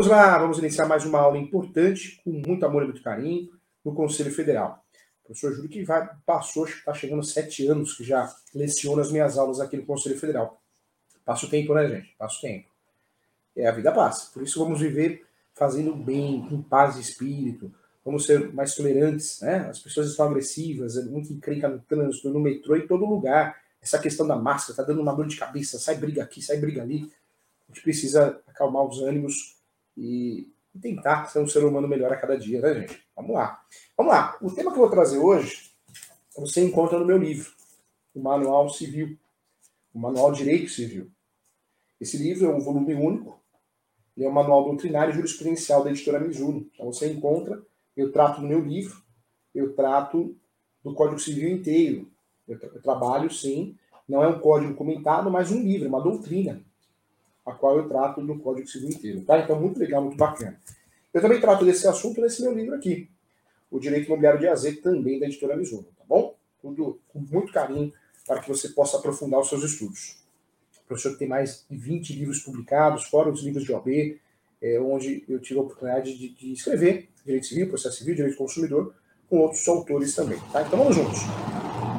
Vamos lá, vamos iniciar mais uma aula importante, com muito amor e muito carinho, no Conselho Federal. O professor Júlio que vai, passou, está chegando sete anos que já leciona as minhas aulas aqui no Conselho Federal. Passa o tempo, né, gente? Passa o tempo. É, a vida passa. Por isso vamos viver fazendo bem, com paz de espírito, vamos ser mais tolerantes, né? As pessoas estão agressivas, é muito encrenca no trânsito, no metrô, em todo lugar. Essa questão da máscara tá dando uma dor de cabeça, sai briga aqui, sai briga ali. A gente precisa acalmar os ânimos e tentar ser um ser humano melhor a cada dia, né, gente? Vamos lá. Vamos lá. O tema que eu vou trazer hoje você encontra no meu livro, o Manual Civil, o Manual Direito Civil. Esse livro é um volume único, ele é um manual doutrinário e jurisprudencial da editora Mizuno. Então você encontra, eu trato no meu livro, eu trato do Código Civil inteiro. Eu, eu trabalho, sim, não é um código comentado, mas um livro, uma doutrina a qual eu trato do Código Civil inteiro. Tá? Então, muito legal, muito bacana. Eu também trato desse assunto nesse meu livro aqui, O Direito Imobiliário de AZ, também da editora Mizuno, tá bom? Tudo com muito carinho para que você possa aprofundar os seus estudos. O professor tem mais de 20 livros publicados, fora os livros de OAB, é, onde eu tive a oportunidade de, de, escrever Direito Civil, Processo Civil, Direito do Consumidor, com outros autores também, tá? Então vamos juntos.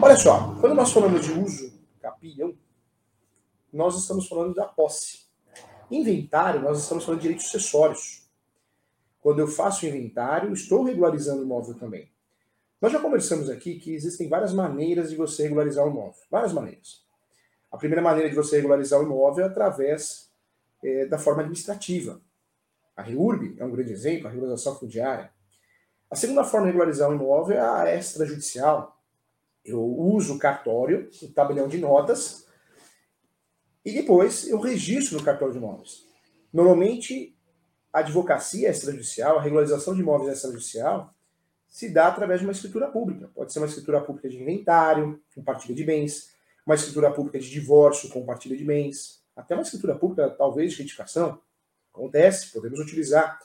Olha só, quando nós falamos de uso capião, nós estamos falando da posse. Inventário, nós estamos falando de direitos sucessórios. Quando eu faço inventário, estou regularizando o imóvel também. Nós já conversamos aqui que existem várias maneiras de você regularizar o imóvel. Várias maneiras. A primeira maneira de você regularizar o imóvel é através é, da forma administrativa. A REURB é um grande exemplo, a regularização fundiária. A segunda forma de regularizar o imóvel é a extrajudicial. Eu uso o cartório, o tabelião de notas, e depois eu registro no cartório de imóveis. Normalmente, a advocacia extrajudicial, a regularização de imóveis extrajudicial, se dá através de uma escritura pública. Pode ser uma escritura pública de inventário, com partilha de bens, uma escritura pública de divórcio, com partilha de bens, até uma escritura pública, talvez, de retificação. Acontece, podemos utilizar.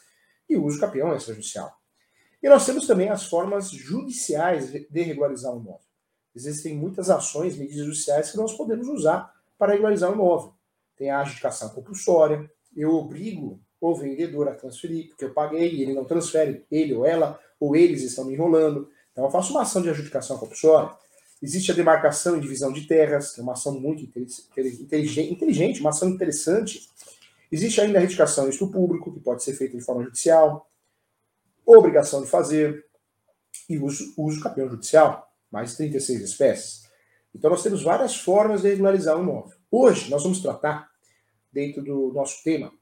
E o uso campeão extrajudicial. E nós temos também as formas judiciais de regularizar o imóvel. Existem muitas ações, medidas judiciais que nós podemos usar para regularizar o imóvel. Tem a adjudicação compulsória, eu obrigo o vendedor a transferir, porque eu paguei e ele não transfere, ele ou ela, ou eles estão me enrolando. Então eu faço uma ação de adjudicação compulsória. Existe a demarcação e divisão de terras, que é uma ação muito inteligente, uma ação interessante. Existe ainda a retificação do público, que pode ser feita de forma judicial. Obrigação de fazer. E uso, uso campeão judicial, mais 36 espécies. Então, nós temos várias formas de regularizar o imóvel. Hoje, nós vamos tratar, dentro do nosso tema,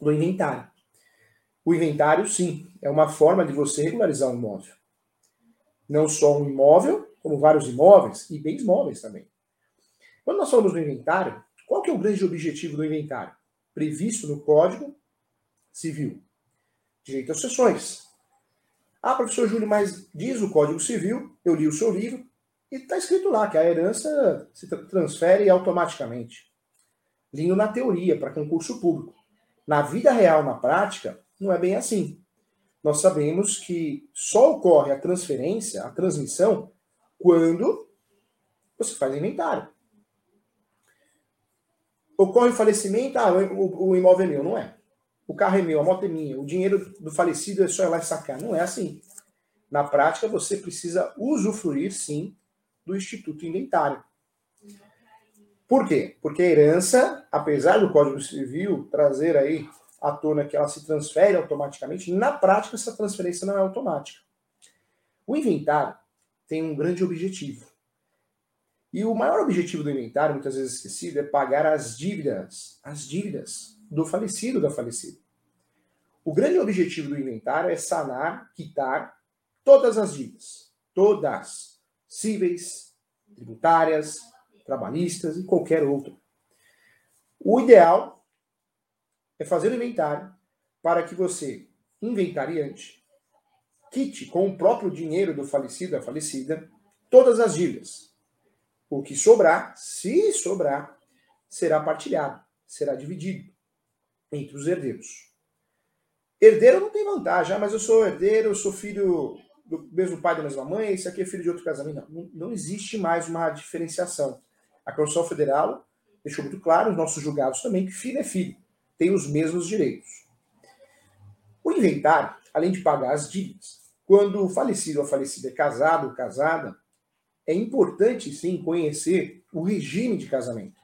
do inventário. O inventário, sim, é uma forma de você regularizar um imóvel. Não só um imóvel, como vários imóveis e bens móveis também. Quando nós falamos do inventário, qual que é o grande objetivo do inventário? Previsto no Código Civil. Direito às sessões. Ah, professor Júlio, mas diz o Código Civil, eu li o seu livro, e está escrito lá que a herança se transfere automaticamente. Lindo na teoria, para concurso público. Na vida real, na prática, não é bem assim. Nós sabemos que só ocorre a transferência, a transmissão, quando você faz inventário. Ocorre o falecimento, ah, o, imóvel é meu. Não é. O carro é meu, a moto é minha, o dinheiro do falecido é só ir lá e sacar. Não é assim. Na prática, você precisa usufruir, sim, do Instituto Inventário. Por quê? Porque a herança, apesar do Código Civil trazer aí à tona que ela se transfere automaticamente, na prática essa transferência não é automática. O inventário tem um grande objetivo. E o maior objetivo do inventário, muitas vezes esquecido, é pagar as dívidas, as dívidas do falecido da falecida. O grande objetivo do inventário é sanar, quitar todas as dívidas, todas cíveis, tributárias, trabalhistas e qualquer outro. O ideal é fazer o inventário para que você, inventariante, quite com o próprio dinheiro do falecido, da falecida, todas as dívidas. O que sobrar, se sobrar, será partilhado, será dividido entre os herdeiros. Herdeiro não tem vantagem, ah, mas eu sou herdeiro, eu sou filho do mesmo pai da mesma mãe, esse aqui é filho de outro casamento. Não, não existe mais uma diferenciação. A Constituição Federal deixou muito claro, os nossos julgados também, que filho é filho, tem os mesmos direitos. O inventário, além de pagar as dívidas, quando o falecido ou a falecida é casado ou casada, é importante sim conhecer o regime de casamento.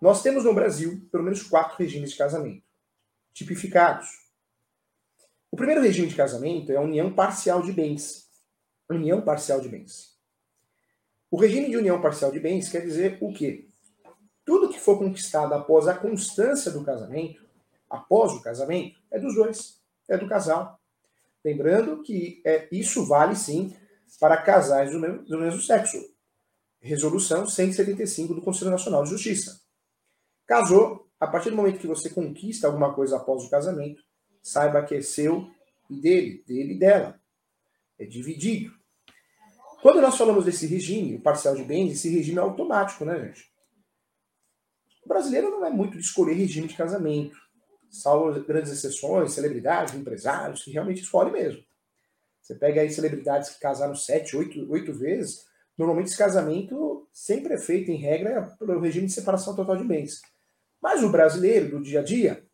Nós temos no Brasil pelo menos quatro regimes de casamento tipificados. O primeiro regime de casamento é a união parcial de bens. União parcial de bens. O regime de união parcial de bens quer dizer o quê? Tudo que for conquistado após a constância do casamento, após o casamento, é dos dois, é do casal. Lembrando que é, isso vale sim para casais do mesmo, do mesmo sexo. Resolução 175 do Conselho Nacional de Justiça. Casou, a partir do momento que você conquista alguma coisa após o casamento, saiba que é seu e dele, dele e dela. É dividido. Quando nós falamos desse regime, o parcial de bens, esse regime é automático, né, gente? O brasileiro não é muito de escolher regime de casamento, salvo grandes exceções, celebridades, empresários, que realmente escolhem mesmo. Você pega aí celebridades que casaram sete, oito, oito vezes, normalmente esse casamento sempre é feito, em regra, pelo regime de separação total de bens. Mas o brasileiro, do dia a dia,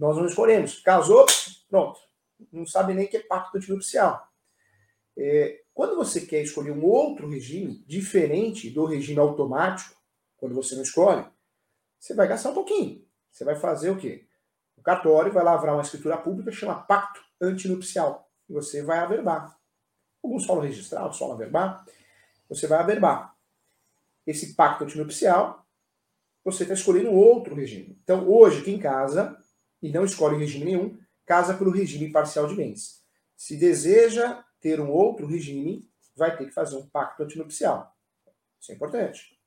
nós não escolhemos. Casou, pronto. Não sabe nem que é pacto antinupcial. É, quando você quer escolher um outro regime, diferente do regime automático, quando você não escolhe, você vai gastar um pouquinho. Você vai fazer o quê? O cartório vai lavrar uma escritura pública chama pacto antinupcial. E você vai averbar. Alguns falam registrar, outros averbar. Você vai averbar. Esse pacto antinupcial você está escolhendo outro regime. Então, hoje, quem casa e não escolhe regime nenhum, casa pelo regime parcial de bens. Se deseja ter um outro regime, vai ter que fazer um pacto antinupcial. Isso é importante.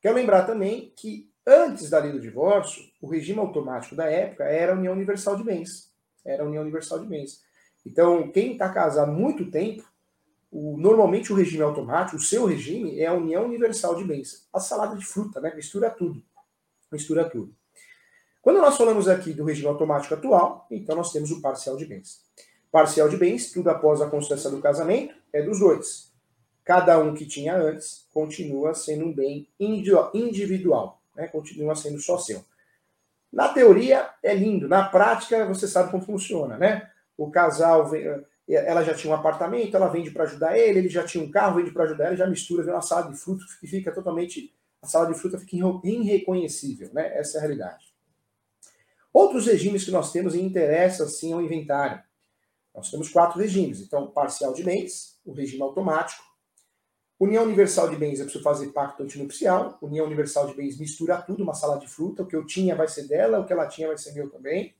Quero lembrar também que antes da lei do divórcio, o regime automático da época era a união universal de bens. Era a união universal de bens. Então, quem está casado há muito tempo o, normalmente o regime automático, o seu regime, é a união universal de bens. A salada de fruta, né? Mistura tudo. Mistura tudo. Quando nós falamos aqui do regime automático atual, então nós temos o parcial de bens. Parcial de bens, tudo após a constância do casamento, é dos dois. Cada um que tinha antes continua sendo um bem individual, né? continua sendo só seu. Na teoria é lindo, na prática você sabe como funciona, né? O casal ela já tinha um apartamento, ela vende para ajudar ele, ele já tinha um carro, vende para ajudar ela, já mistura, vem uma sala de fruta que fica totalmente. A sala de fruta fica irreconhecível, né? Essa é a realidade. Outros regimes que nós temos e interessa sim ao inventário. Nós temos quatro regimes. Então, parcial de bens, o regime automático. União universal de bens, eu preciso fazer pacto antinupcial. União universal de bens mistura tudo, uma sala de fruta. O que eu tinha vai ser dela, o que ela tinha vai ser meu também.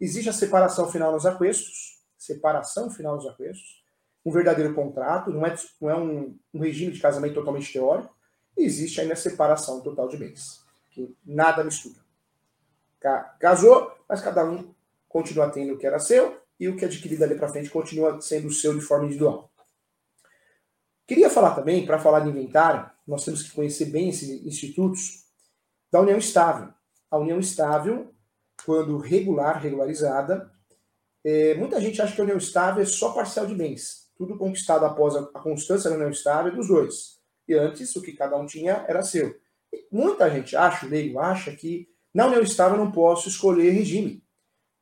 Existe a separação final nos aquestos separação final dos aquestos, um verdadeiro contrato, não é, não é um, um regime de casamento totalmente teórico, e existe ainda a separação total de bens, que nada mistura. Casou, mas cada um continua tendo o que era seu, e o que adquirido ali para frente continua sendo seu de forma individual. Queria falar também, para falar de inventário, nós temos que conhecer bem esses institutos da união estável. A união estável, quando regular, regularizada, é, muita gente acha que a união estável é só parcial de bens. Tudo conquistado após a, a constância da união estável é dos dois. E antes, o que cada um tinha era seu. E muita gente acha, o leigo acha, que na união estável não posso escolher regime.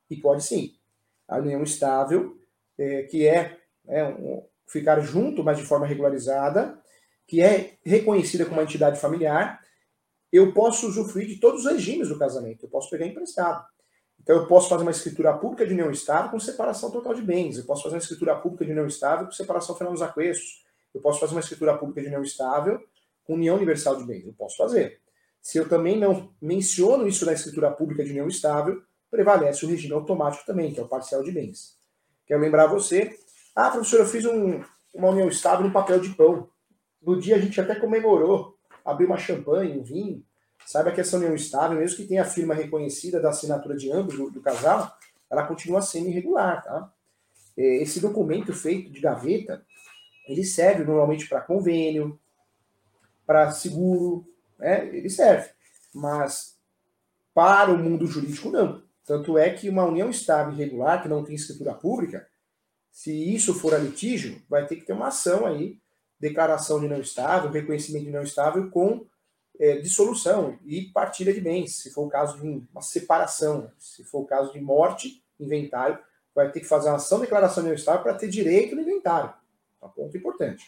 E pode sim. A união estável, é, que é né, um, ficar junto, mas de forma regularizada, que é reconhecida como uma entidade familiar, eu posso usufruir de todos os regimes do casamento. Eu posso pegar emprestado. Então, eu posso fazer uma escritura pública de união estável com separação total de bens. Eu posso fazer uma escritura pública de união estável com separação final dos aquestos. Eu posso fazer uma escritura pública de união estável com união universal de bens. Eu posso fazer. Se eu também não menciono isso na escritura pública de união estável, prevalece o regime automático também, que é o parcial de bens. Quero lembrar você, ah, professor, eu fiz um, uma união estável no papel de pão. No dia a gente até comemorou, abriu uma champanhe, um vinho, Saiba que essa união estável, mesmo que tenha a firma reconhecida da assinatura de ambos, do, do casal, ela continua sendo irregular, tá? É, esse documento feito de gaveta, ele serve normalmente para convênio, para seguro, né? Ele serve. Mas para o mundo jurídico, não. Tanto é que uma união estável e regular, que não tem escritura pública, se isso for a litígio, vai ter que ter uma ação aí, declaração de não estável, reconhecimento de não estável com é, dissolução e partilha de bens, se for o caso de uma separação, se for o caso de morte, inventário, vai ter que fazer uma ação de declaração de estado para ter direito no inventário. É um ponto importante.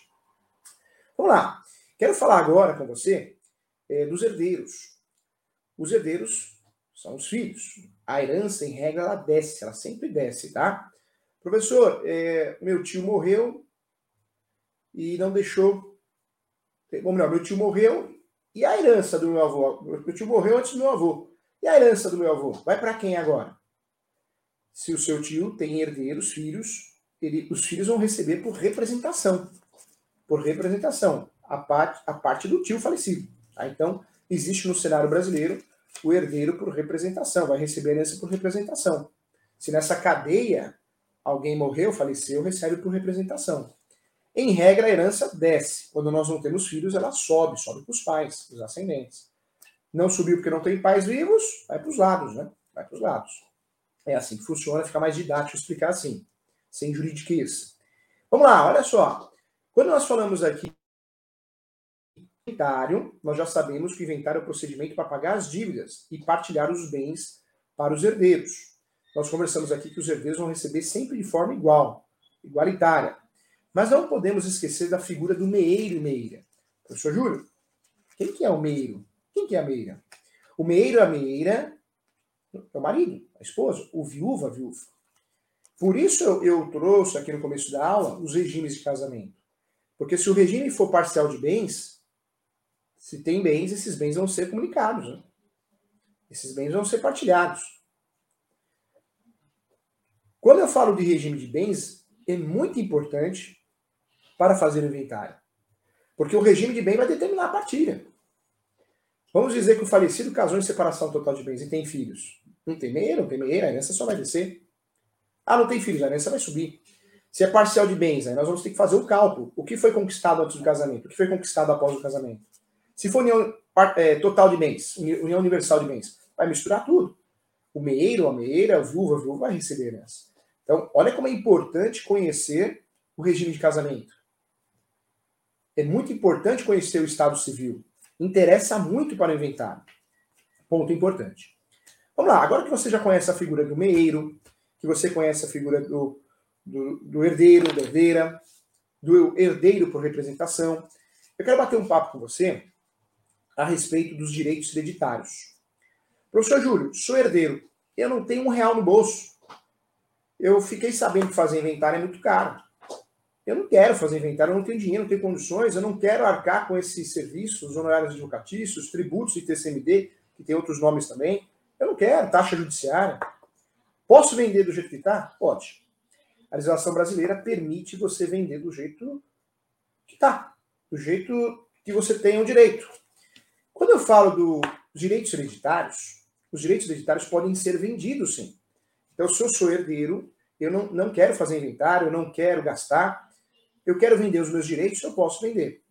Vamos lá. Quero falar agora com você é, dos herdeiros. Os herdeiros são os filhos. A herança, em regra, ela desce, ela sempre desce, tá? Professor, é, meu tio morreu e não deixou. Ou melhor, meu tio morreu e a herança do meu avô? Meu tio morreu antes do meu avô. E a herança do meu avô? Vai para quem agora? Se o seu tio tem herdeiros, filhos, ele, os filhos vão receber por representação. Por representação. A parte, a parte do tio falecido. Tá? Então, existe no cenário brasileiro o herdeiro por representação, vai receber herança por representação. Se nessa cadeia alguém morreu, faleceu, recebe por representação. Em regra, a herança desce. Quando nós não temos filhos, ela sobe, sobe para os pais, os ascendentes. Não subiu porque não tem pais vivos, vai para os lados, né? Vai para os lados. É assim que funciona, fica mais didático explicar assim, sem juridiquês. Vamos lá, olha só. Quando nós falamos aqui inventário, nós já sabemos que o inventário é o procedimento para pagar as dívidas e partilhar os bens para os herdeiros. Nós conversamos aqui que os herdeiros vão receber sempre de forma igual, igualitária. Mas não podemos esquecer da figura do meeiro e meira. Professor Júlio, quem que é o meeiro? Quem que é a meira? O meeiro e a meira é o marido, a esposa, o viúva, a viúva. Por isso eu, eu trouxe aqui no começo da aula os regimes de casamento. Porque se o regime for parcial de bens, se tem bens, esses bens vão ser comunicados. Né? Esses bens vão ser partilhados. Quando eu falo de regime de bens, é muito importante para fazer o inventário. Porque o regime de bem vai determinar a partilha. Vamos dizer que o falecido casou em separação total de bens e tem filhos. Não tem meia, não tem meia, a herança só vai descer. Ah, não tem filhos, a herança vai subir. Se é parcial de bens, aí nós vamos ter que fazer o cálculo. O que foi conquistado antes do casamento? O que foi conquistado após o casamento? Se for união é, total de bens, união universal de bens, vai misturar tudo. O meeiro, a meeira, a viúva, a viúva vai receber herança. Então, olha como é importante conhecer o regime de casamento. É muito importante conhecer o Estado Civil. Interessa muito para o inventário. Ponto importante. Vamos lá, agora que você já conhece a figura do meeiro, que você conhece a figura do, do, do herdeiro, da herdeira, do herdeiro por representação, eu quero bater um papo com você a respeito dos direitos hereditários. Professor Júlio, sou herdeiro, eu não tenho um real no bolso. Eu fiquei sabendo que fazer inventário é muito caro. Eu não quero fazer inventário, eu não tenho dinheiro, não tenho condições, eu não quero arcar com esses serviços, os honorários advocatícios, tributos e TCMD, que tem outros nomes também. Eu não quero, taxa judiciária. Posso vender do jeito que está? Pode. A legislação brasileira permite você vender do jeito que está, do jeito que você tem o direito. Quando eu falo dos direitos hereditários, os direitos hereditários podem ser vendidos, sim. Então, se eu sou herdeiro, eu não, não quero fazer inventário, eu não quero gastar, eu quero vender os meus direitos, eu posso vender.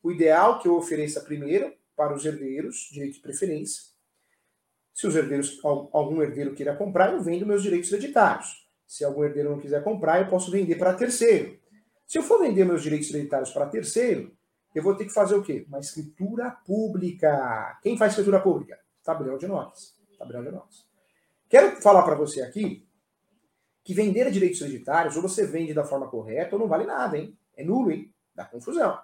O ideal que eu ofereça primeiro para os herdeiros, direito de preferência. Se os herdeiros, algum herdeiro queira comprar, eu vendo meus direitos hereditários. Se algum herdeiro não quiser comprar, eu posso vender para terceiro. Se eu for vender meus direitos hereditários para terceiro, eu vou ter que fazer o quê? Uma escritura pública. Quem faz escritura pública? Tabelião de notas. Tabelião de notas. Quero falar para você aqui que vender direitos hereditários, ou você vende da forma correta, ou não vale nada, hein? É nulo, hein? Dá confusão.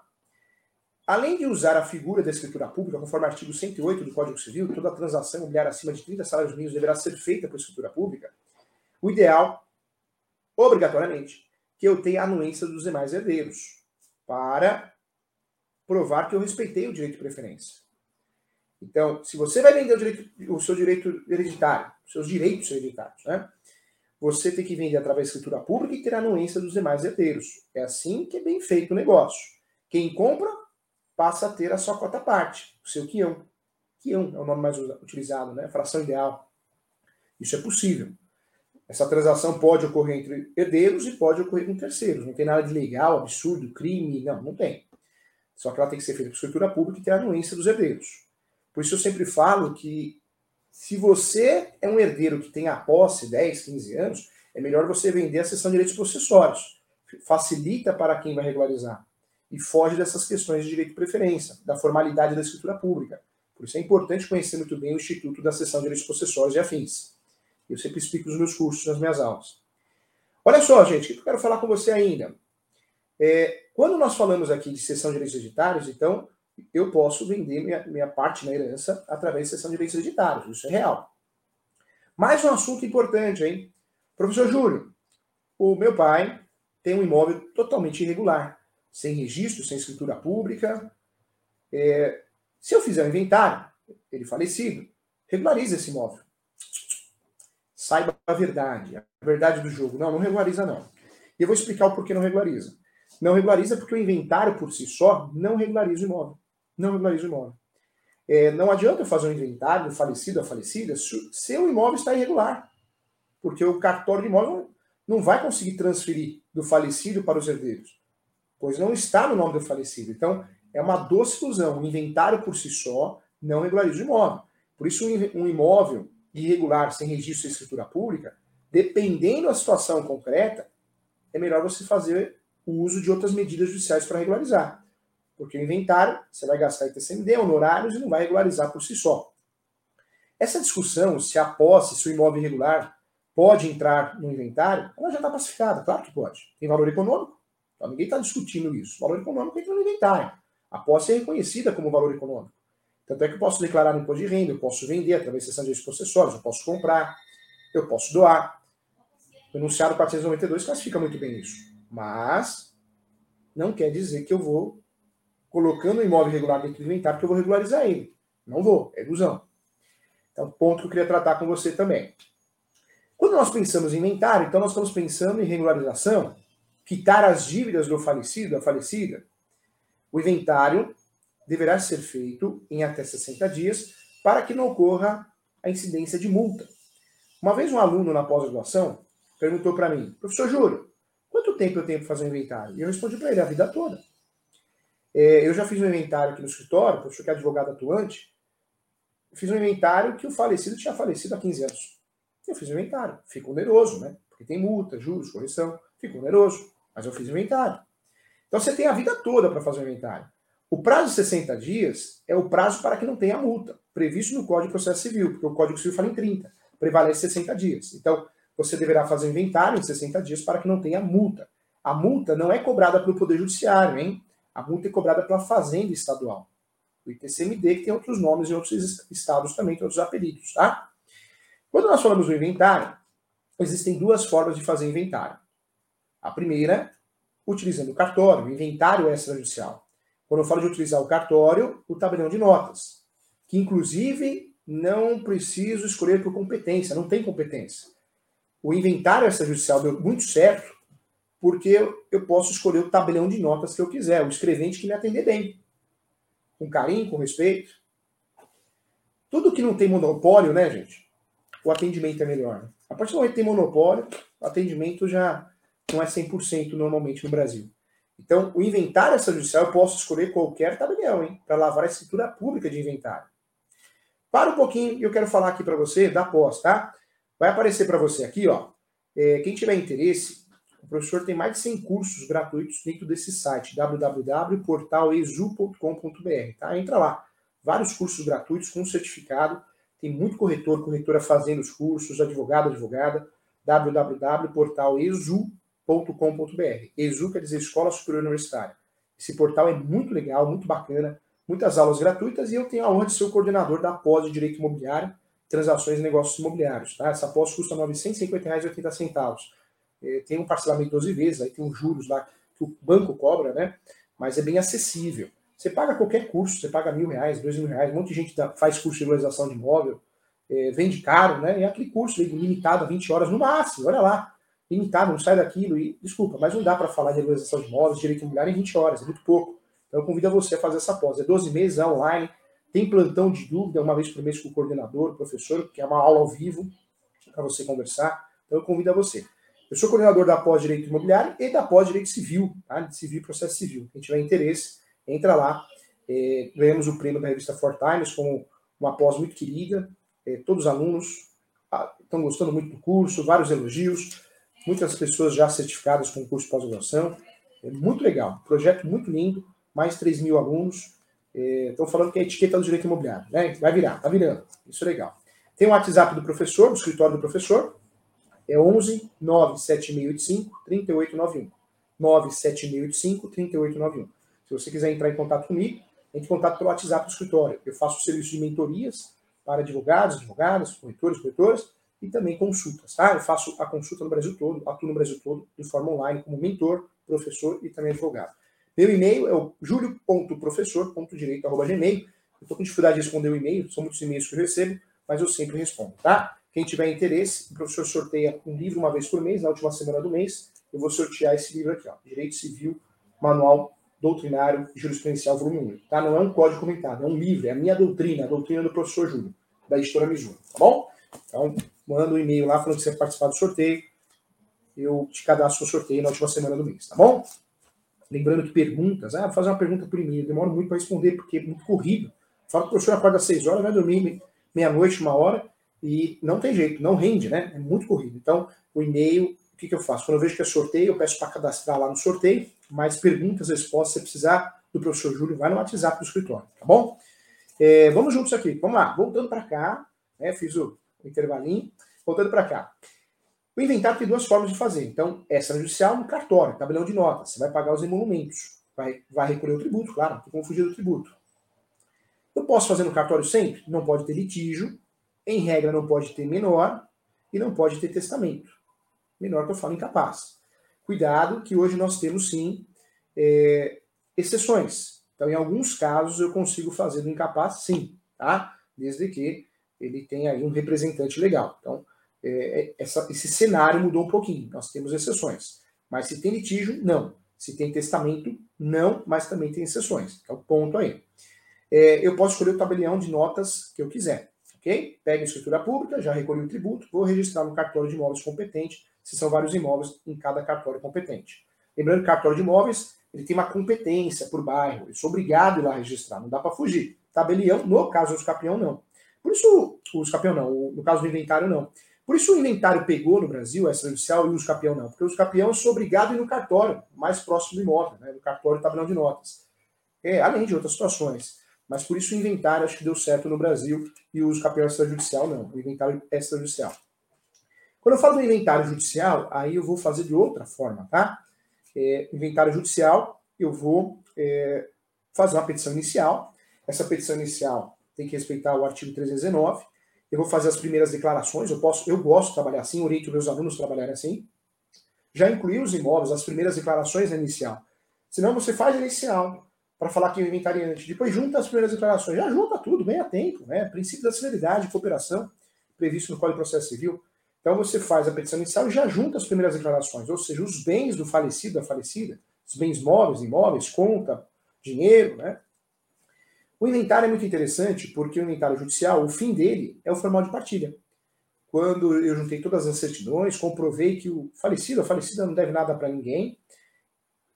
Além de usar a figura da escritura pública, conforme o artigo 108 do Código Civil, toda transação imobiliária acima de 30 salários mínimos deverá ser feita por escritura pública, o ideal, obrigatoriamente, que eu tenha anuência dos demais herdeiros, para provar que eu respeitei o direito de preferência. Então, se você vai vender o, direito, o seu direito hereditário, seus direitos hereditários, né? você tem que vender através da escritura pública e ter a anuência dos demais herdeiros. É assim que é bem feito o negócio. Quem compra passa a ter a sua cota parte, o seu quião. Quião é o nome mais utilizado, né? Fração ideal. Isso é possível. Essa transação pode ocorrer entre herdeiros e pode ocorrer com terceiros. Não tem nada de legal, absurdo, crime, não, não tem. Só que ela tem que ser feita por escritura pública e ter a anuência dos herdeiros. Por isso eu sempre falo que se você é um herdeiro que tem a posse 10, 15 anos, é melhor você vender a sessão de direitos possessórios. Facilita para quem vai regularizar. E foge dessas questões de direito de preferência, da formalidade da escritura pública. Por isso é importante conhecer muito bem o Instituto da Sessão de Direitos Possessórios e Afins. Eu sempre explico nos meus cursos, nas minhas aulas. Olha só, gente, o que eu quero falar com você ainda. É, quando nós falamos aqui de cessão de direitos hereditários, então, eu posso vender minha, minha parte na herança através de cessão de direitos hereditários. Isso é real. Mais um assunto importante, hein? Professor Júlio, o meu pai tem um imóvel totalmente irregular, sem registro, sem escritura pública. É, se eu fizer um inventário, ele falecido, regulariza esse imóvel. Saiba a verdade, a verdade do jogo. Não, não regulariza não. E eu vou explicar o porquê não regulariza. Não regulariza porque o inventário por si só não regulariza o imóvel. Não regulariza o imóvel. É, não adianta fazer um inventário do falecido ou falecida se o imóvel está irregular. Porque o cartório de imóvel não vai conseguir transferir do falecido para os herdeiros, pois não está no nome do falecido. Então, é uma doce ilusão. O inventário por si só não regulariza o imóvel. Por isso, um imóvel irregular, sem registro e escritura pública, dependendo da situação concreta, é melhor você fazer o uso de outras medidas judiciais para regularizar. Porque o inventário, você vai gastar ITCMD, honorários e não vai regularizar por si só. Essa discussão, se a posse, se o imóvel irregular pode entrar no inventário, ela já está pacificada, claro que pode. Tem valor econômico, então ninguém está discutindo isso. O valor econômico entra no inventário. A posse é reconhecida como valor econômico. Tanto é que eu posso declarar no imposto de renda, eu posso vender através de cessão de direitos processórios, eu posso comprar, eu posso doar. O enunciado 492 classifica muito bem isso. Mas não quer dizer que eu vou colocando o imóvel irregular dentro do inventário que eu vou regularizar ele. Não vou, é ilusão. Então, ponto que eu queria tratar com você também. Quando nós pensamos em inventário, então nós estamos pensando em regularização, quitar as dívidas do falecido, da falecida. O inventário deverá ser feito em até 60 dias para que não ocorra a incidência de multa. Uma vez um aluno na pós-graduação perguntou para mim, professor Júlio, quanto tempo eu tenho para fazer um inventário? E eu respondi para ele, a vida toda. É, eu já fiz um inventário aqui no escritório, professor que é advogado atuante, fiz um inventário que o falecido tinha falecido há 15 anos. Eu fiz um inventário. Fica oneroso, né? Porque tem multa, juros, correção. Fica oneroso. Mas eu fiz o inventário. Então você tem a vida toda para fazer o inventário. O prazo de 60 dias é o prazo para que não tenha multa, previsto no Código de Processo Civil, porque o Código Civil fala em 30, prevalece 60 dias. Então, você deverá fazer inventário em 60 dias para que não tenha multa. A multa não é cobrada pelo Poder Judiciário, hein? A multa é cobrada pela Fazenda Estadual. O ITCMD, que tem outros nomes em outros estados também, tem outros apelidos, tá? Quando nós falamos do inventário, existem duas formas de fazer inventário. A primeira, utilizando o cartório, inventário extrajudicial. Quando eu falo de utilizar o cartório, o tabelião de notas, que inclusive não preciso escolher por competência, não tem competência. O inventário extrajudicial deu muito certo, porque eu posso escolher o tabelião de notas que eu quiser, o escrevente que me atender bem. Com carinho, com respeito. Tudo que não tem monopólio, né, gente? O atendimento é melhor. A partir do momento que tem monopólio, o atendimento já não é 100% normalmente no Brasil. Então, o inventário extrajudicial eu posso escolher qualquer tabelião, hein? Para lavar a escritura pública de inventário. Para um pouquinho, eu quero falar aqui para você da pós, tá? Vai aparecer para você aqui, ó. É, quem tiver interesse, o professor tem mais de 100 cursos gratuitos dentro desse site, www.portalezu.com.br, tá? Entra lá. Vários cursos gratuitos com certificado. Tem muito corretor, corretora fazendo os cursos, advogado, advogada. www.portalezu.com.br esu.com.br. ESU quer dizer Escola Superior Universitária. Esse portal é muito legal, muito bacana, muitas aulas gratuitas e eu tenho a honra de ser o coordenador da pós de Direito Imobiliário, Transações e Negócios Imobiliários. Tá? Essa pós custa R$ 950,80. É, tem um parcelamento 12 vezes, aí tem uns juros lá que o banco cobra, né? Mas é bem acessível. Você paga qualquer curso, você paga mil reais, dois mil reais, um monte de gente faz curso de regularização de imóvel, é, vende caro, né? E é aquele curso limitado a 20 horas no máximo, olha lá limitado, não sai daquilo. E, desculpa, mas não dá para falar de regularização de imóveis, direito imobiliário em 20 horas, é muito pouco. Então eu convido você a fazer essa pós. É 12 meses, é online, tem plantão de dúvida uma vez por mês com o coordenador, professor, que é uma aula ao vivo para você conversar. Então eu convido a você. Eu sou coordenador da pós Direito Imobiliário e da pós Direito Civil, tá? de Civil Processo Civil. Quem tiver interesse, entra lá. É, ganhamos o prêmio da revista Four Times como uma pós muito querida. É, todos os alunos ah, estão gostando muito do curso, vários elogios muitas pessoas já certificadas com o curso de pós-graduação. É muito legal, projeto muito lindo, mais 3 mil alunos. Estão falando que é a etiqueta do direito imobiliário, né? Vai virar, tá virando. Isso é legal. Tem o WhatsApp do professor, do escritório do professor, É 11 97685 3891. 97685 3891. Se você quiser entrar em contato comigo, entre em contato pelo WhatsApp do escritório. Eu faço serviço de mentorias para advogados, advogadas, corretores, corretoras e também consultas. Tá? Eu faço a consulta no Brasil todo, atuo no Brasil todo de forma online como mentor, professor e também advogado. Meu e-mail é o julio.professor.direito.gmail. Eu estou com dificuldade de responder o e-mail, são muitos e-mails que eu recebo, mas eu sempre respondo, tá? Quem tiver interesse, o professor sorteia um livro uma vez por mês, na última semana do mês. Eu vou sortear esse livro aqui, ó, Direito Civil, Manual Doutrinário e Jurisprudencial, volume 1. Tá? Não é um código comentado, é um livro, é a minha doutrina, a doutrina do professor Júlio, da editora Mizuno, tá bom? Então, manda um e-mail lá falando que você vai participar do sorteio. Eu te cadastro no sorteio na última semana do mês, tá bom? Lembrando que perguntas, ah, vou fazer uma pergunta e-mail, demora muito para responder, porque é muito corrido. Fala que o professor acorda às 6 horas, vai dormir meia-noite, uma hora, e não tem jeito, não rende, né? É muito corrido. Então, o e-mail, o que, que eu faço? Quando eu vejo que é sorteio, eu peço para cadastrar lá no sorteio, mais perguntas, respostas, se precisar do professor Júlio, vai no WhatsApp do escritório, tá bom? É, vamos juntos aqui, vamos lá, voltando para cá, né? Fiz o intervalinho, voltando para cá. O inventário tem duas formas de fazer. Então, extrajudicial no cartório, tabelão de notas. Você vai pagar os emolumentos. Vai, vai recolher o tributo, claro, não tem como fugir do tributo. Eu posso fazer no cartório sempre? Não pode ter litígio, em regra não pode ter menor e não pode ter testamento. Menor que eu falo incapaz. Cuidado que hoje nós temos sim é, exceções. Então, em alguns casos, eu consigo fazer do incapaz sim, tá? Desde que ele tenha aí um representante legal. Então, é, é, essa, esse cenário mudou um pouquinho. Nós temos exceções. Mas se tem litígio, não. Se tem testamento, não, mas também tem exceções. É o ponto aí. É, eu posso escolher o tabelião de notas que eu quiser. Ok? Pego a escritura pública, já recolhi o tributo, vou registrar no cartório de imóveis competente, se são vários imóveis em cada cartório competente. Lembrando que o cartório de imóveis ele tem uma competência por bairro, eu sou obrigado a ir lá registrar, não dá para fugir. Tabelião, no caso dos capião, não. Por isso, os capião não, no caso do inventário, não. Por isso o inventário pegou no Brasil, extrajudicial, e os capião não. Porque os capião são obrigados a ir no cartório, mais próximo do imóvel, né, no cartório tabelão de notas. É, além de outras situações. Mas por isso o inventário acho que deu certo no Brasil e o uso capião extrajudicial não. O inventário extrajudicial. Quando eu falo do inventário judicial, aí eu vou fazer de outra forma, tá? É, inventário judicial, eu vou é, fazer uma petição inicial. Essa petição inicial tem que respeitar o artigo 319 eu vou fazer as primeiras declarações, eu posso, eu gosto de trabalhar assim, oriento meus alunos a trabalharem assim. Já incluir os imóveis, as primeiras declarações inicial. Senão você faz inicial para falar que é inventariante, depois junta as primeiras declarações, já junta tudo, bem a tempo, né? Princípio da celeridade, cooperação, previsto no Código de Processo Civil. Então você faz a petição inicial e já junta as primeiras declarações, ou seja, os bens do falecido, da falecida, os bens móveis, imóveis, conta, dinheiro, né? O inventário é muito interessante porque o inventário judicial, o fim dele é o formal de partilha. Quando eu juntei todas as certidões, comprovei que o falecido, a falecida não deve nada para ninguém,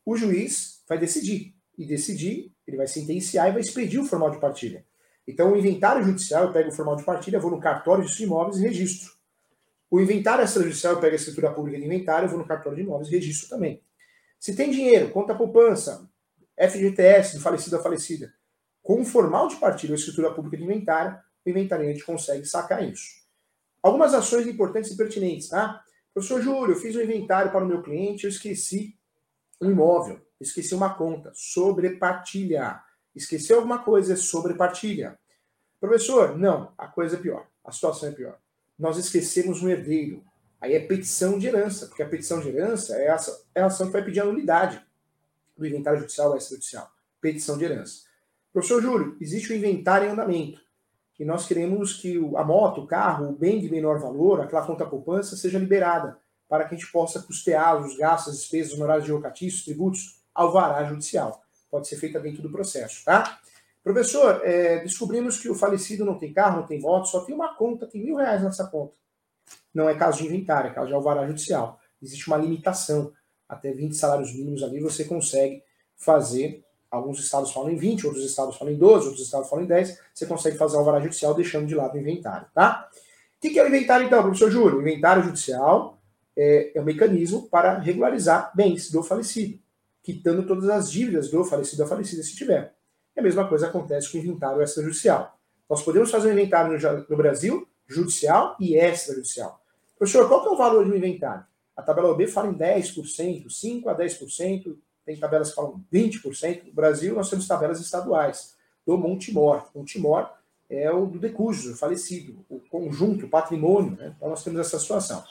o juiz vai decidir. E decidir, ele vai sentenciar e vai expedir o formal de partilha. Então, o inventário judicial, eu pego o formal de partilha, vou no cartório de imóveis e registro. O inventário extrajudicial, eu pego a escritura pública de inventário, vou no cartório de imóveis e registro também. Se tem dinheiro, conta poupança, FGTS do falecido ou falecida, com o formal de partilha ou escritura pública de inventário, o inventariante consegue sacar isso. Algumas ações importantes e pertinentes, tá? Professor Júlio, eu fiz um inventário para o meu cliente, eu esqueci um imóvel, esqueci uma conta, sobrepartilha. Esqueceu alguma coisa, sobrepartilha. Professor, não, a coisa é pior, a situação é pior. Nós esquecemos um herdeiro. Aí é petição de herança, porque a petição de herança é a, é a ação que vai pedir a nulidade do inventário judicial ou extrajudicial. Petição de herança. Professor Júlio, existe o inventário em andamento. E nós queremos que a moto, o carro, o bem de menor valor, aquela conta poupança, seja liberada, para que a gente possa custear os gastos, as despesas, honorários de locatícios, tributos, alvará judicial. Pode ser feita dentro do processo, tá? Professor, é, descobrimos que o falecido não tem carro, não tem moto, só tem uma conta, tem mil reais nessa conta. Não é caso de inventário, é caso de alvará judicial. Existe uma limitação. Até 20 salários mínimos ali você consegue fazer Alguns estados falam em 20, outros estados falam em 12, outros estados falam em 10. Você consegue fazer alvará judicial deixando de lado o inventário, tá? O que é o inventário, então, professor Júlio? O inventário judicial é, é um mecanismo para regularizar bens do falecido, quitando todas as dívidas do falecido ou falecida, se tiver. E a mesma coisa acontece com o inventário extrajudicial. Nós podemos fazer um inventário no, no Brasil, judicial e extrajudicial. Professor, qual que é o valor do inventário? A tabela OB fala em 10%, 5% a 10%, tem tabelas que falam 20%. No Brasil, nós temos tabelas estaduais do Montemor. Montemor é o do o falecido, o conjunto, o patrimônio. Né? Então, nós temos essa situação.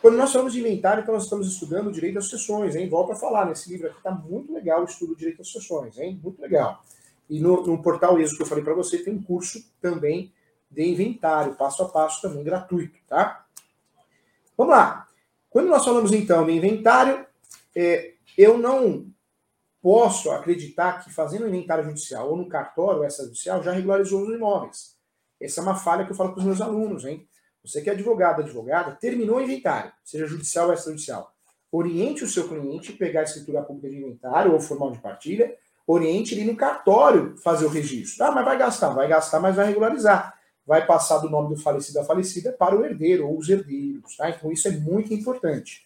Quando nós falamos de inventário, então nós estamos estudando o direito às sucessões, hein? Volto a falar, nesse livro aqui está muito legal o estudo do direito às sucessões, hein? Muito legal. E no, no portal ESO que eu falei para você, tem um curso também de inventário, passo a passo, também gratuito, tá? Vamos lá. Quando nós falamos então de inventário, é, eu não posso acreditar que fazendo inventário judicial ou no cartório essa judicial já regularizou os imóveis. Essa é uma falha que eu falo para os meus alunos, hein? Você que é advogado, advogada, terminou o inventário, seja judicial ou extrajudicial. Oriente o seu cliente pegar a escritura pública de inventário ou formal de partilha, oriente ele no cartório fazer o registro. Ah, mas vai gastar, vai gastar, mas vai regularizar. Vai passar do nome do falecido à falecida para o herdeiro ou os herdeiros. Tá? Então isso é muito importante.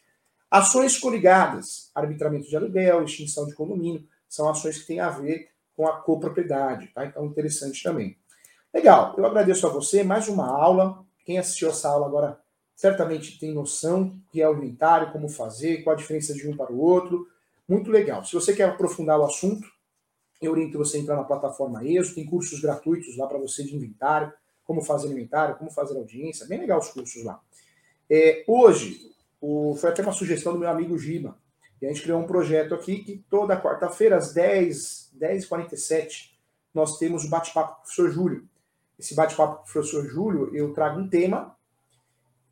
Ações coligadas, arbitramento de aluguel, extinção de condomínio, são ações que têm a ver com a copropriedade. Tá? Então interessante também. Legal, eu agradeço a você. Mais uma aula. Quem assistiu essa aula agora certamente tem noção que é o inventário, como fazer, qual a diferença de um para o outro. Muito legal. Se você quer aprofundar o assunto, eu oriento você a entrar na plataforma ESO, tem cursos gratuitos lá para você de inventário, como fazer inventário, como fazer audiência, bem legal os cursos lá. É, hoje, o, foi até uma sugestão do meu amigo Giba, e a gente criou um projeto aqui que toda quarta-feira, às 10, 10h47, nós temos o bate-papo com o professor Júlio. Esse bate-papo com o professor Júlio, eu trago um tema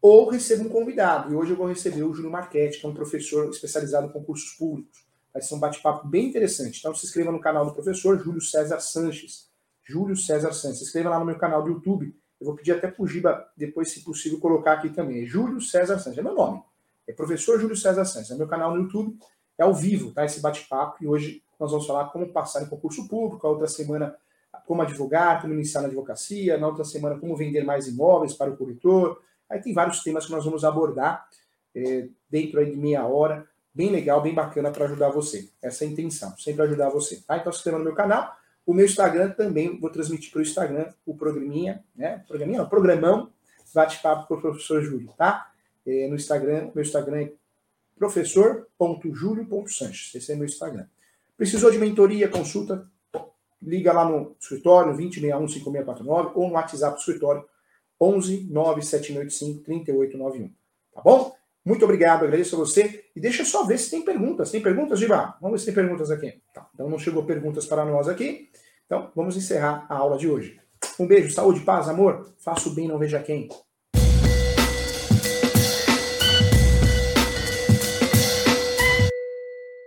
ou recebo um convidado. E hoje eu vou receber o Júlio Marchetti, que é um professor especializado em concursos públicos. Vai ser um bate-papo bem interessante. Então se inscreva no canal do professor Júlio César Sanches. Júlio César Sanches. Se inscreva lá no meu canal do YouTube. Eu vou pedir até para o Giba, depois, se possível, colocar aqui também. É Júlio César Sanches. É meu nome. É professor Júlio César Sanches. É meu canal no YouTube. É ao vivo, tá? Esse bate-papo. E hoje nós vamos falar como passar em concurso público. A outra semana, como advogar, como iniciar na advocacia. Na outra semana, como vender mais imóveis para o corretor. Aí tem vários temas que nós vamos abordar é, dentro de meia hora bem legal, bem bacana para ajudar você. Essa é a intenção, sempre ajudar você. Tá? Então se inscreva no meu canal. O meu Instagram também vou transmitir para o Instagram o programinha, né? Programinha, não, programão, bate-papo com o professor Júlio, tá? É, no Instagram, meu Instagram é professor.julio.sanches. Esse é meu Instagram. Precisou de mentoria, consulta? Liga lá no escritório 2061 5649 ou no WhatsApp do escritório 11 97685 3891. Tá bom? Muito obrigado, agradeço a você. E deixa só ver se tem perguntas. Tem perguntas, Giba? Vamos ver se tem perguntas aqui. Tá. Então não chegou perguntas para nós aqui. Então vamos encerrar a aula de hoje. Um beijo, saúde, paz, amor. Faça o bem, não veja quem.